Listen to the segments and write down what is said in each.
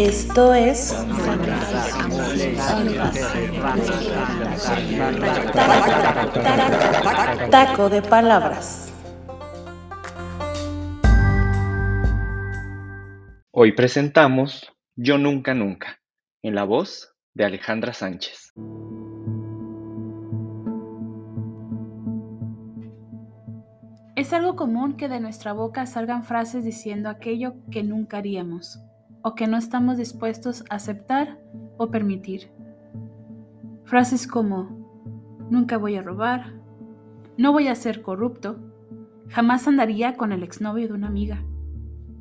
Esto es Taco de Palabras. Hoy presentamos Yo Nunca Nunca, en la voz de Alejandra Sánchez. Es algo común que de nuestra boca salgan frases diciendo aquello que nunca haríamos o que no estamos dispuestos a aceptar o permitir. Frases como, nunca voy a robar, no voy a ser corrupto, jamás andaría con el exnovio de una amiga,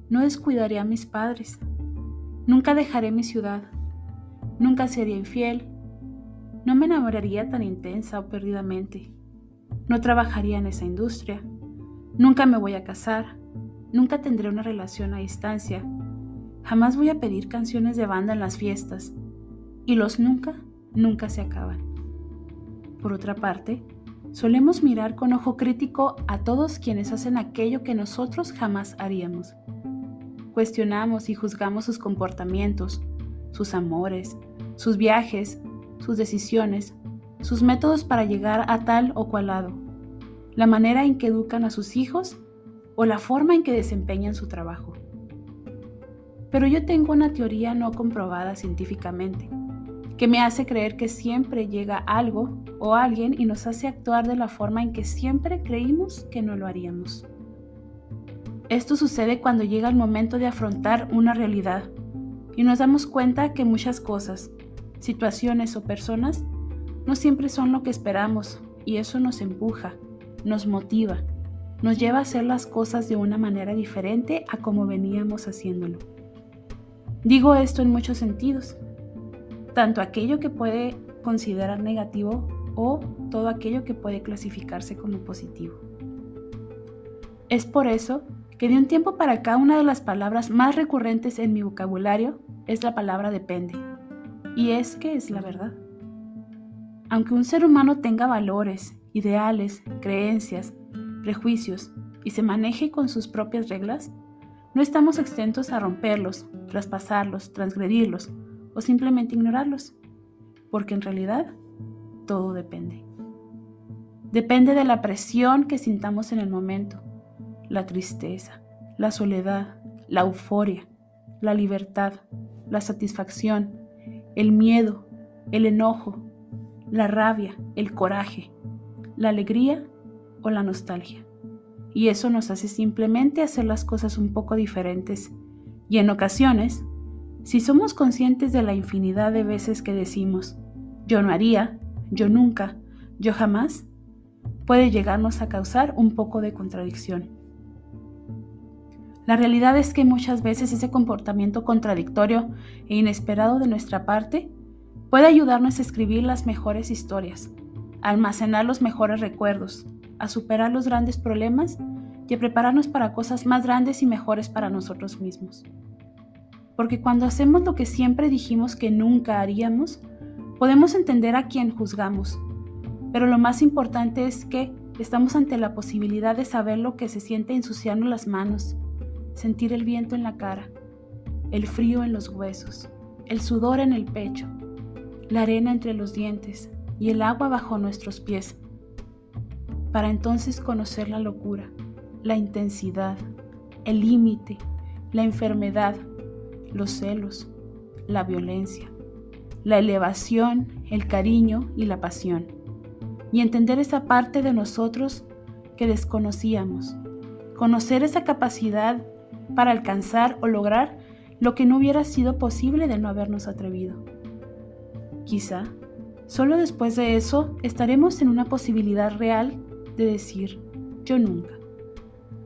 no descuidaré a mis padres, nunca dejaré mi ciudad, nunca sería infiel, no me enamoraría tan intensa o perdidamente, no trabajaría en esa industria, nunca me voy a casar, nunca tendré una relación a distancia, Jamás voy a pedir canciones de banda en las fiestas. Y los nunca, nunca se acaban. Por otra parte, solemos mirar con ojo crítico a todos quienes hacen aquello que nosotros jamás haríamos. Cuestionamos y juzgamos sus comportamientos, sus amores, sus viajes, sus decisiones, sus métodos para llegar a tal o cual lado, la manera en que educan a sus hijos o la forma en que desempeñan su trabajo. Pero yo tengo una teoría no comprobada científicamente, que me hace creer que siempre llega algo o alguien y nos hace actuar de la forma en que siempre creímos que no lo haríamos. Esto sucede cuando llega el momento de afrontar una realidad y nos damos cuenta que muchas cosas, situaciones o personas no siempre son lo que esperamos y eso nos empuja, nos motiva, nos lleva a hacer las cosas de una manera diferente a como veníamos haciéndolo. Digo esto en muchos sentidos, tanto aquello que puede considerar negativo o todo aquello que puede clasificarse como positivo. Es por eso que de un tiempo para acá una de las palabras más recurrentes en mi vocabulario es la palabra depende. Y es que es la verdad. Aunque un ser humano tenga valores, ideales, creencias, prejuicios y se maneje con sus propias reglas, no estamos exentos a romperlos, traspasarlos, transgredirlos o simplemente ignorarlos, porque en realidad todo depende. Depende de la presión que sintamos en el momento, la tristeza, la soledad, la euforia, la libertad, la satisfacción, el miedo, el enojo, la rabia, el coraje, la alegría o la nostalgia y eso nos hace simplemente hacer las cosas un poco diferentes. Y en ocasiones, si somos conscientes de la infinidad de veces que decimos, yo no haría, yo nunca, yo jamás, puede llegarnos a causar un poco de contradicción. La realidad es que muchas veces ese comportamiento contradictorio e inesperado de nuestra parte puede ayudarnos a escribir las mejores historias, almacenar los mejores recuerdos, a superar los grandes problemas y a prepararnos para cosas más grandes y mejores para nosotros mismos. Porque cuando hacemos lo que siempre dijimos que nunca haríamos, podemos entender a quien juzgamos. Pero lo más importante es que estamos ante la posibilidad de saber lo que se siente ensuciarnos las manos, sentir el viento en la cara, el frío en los huesos, el sudor en el pecho, la arena entre los dientes y el agua bajo nuestros pies para entonces conocer la locura, la intensidad, el límite, la enfermedad, los celos, la violencia, la elevación, el cariño y la pasión, y entender esa parte de nosotros que desconocíamos, conocer esa capacidad para alcanzar o lograr lo que no hubiera sido posible de no habernos atrevido. Quizá, solo después de eso estaremos en una posibilidad real de decir yo nunca.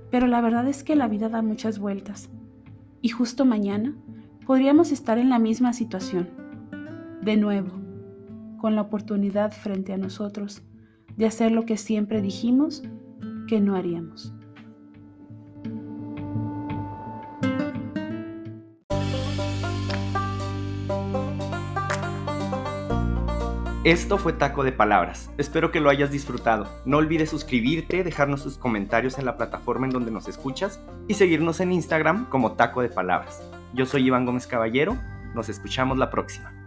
Pero la verdad es que la vida da muchas vueltas y justo mañana podríamos estar en la misma situación, de nuevo, con la oportunidad frente a nosotros de hacer lo que siempre dijimos que no haríamos. Esto fue Taco de Palabras. Espero que lo hayas disfrutado. No olvides suscribirte, dejarnos tus comentarios en la plataforma en donde nos escuchas y seguirnos en Instagram como Taco de Palabras. Yo soy Iván Gómez Caballero Nos escuchamos la próxima.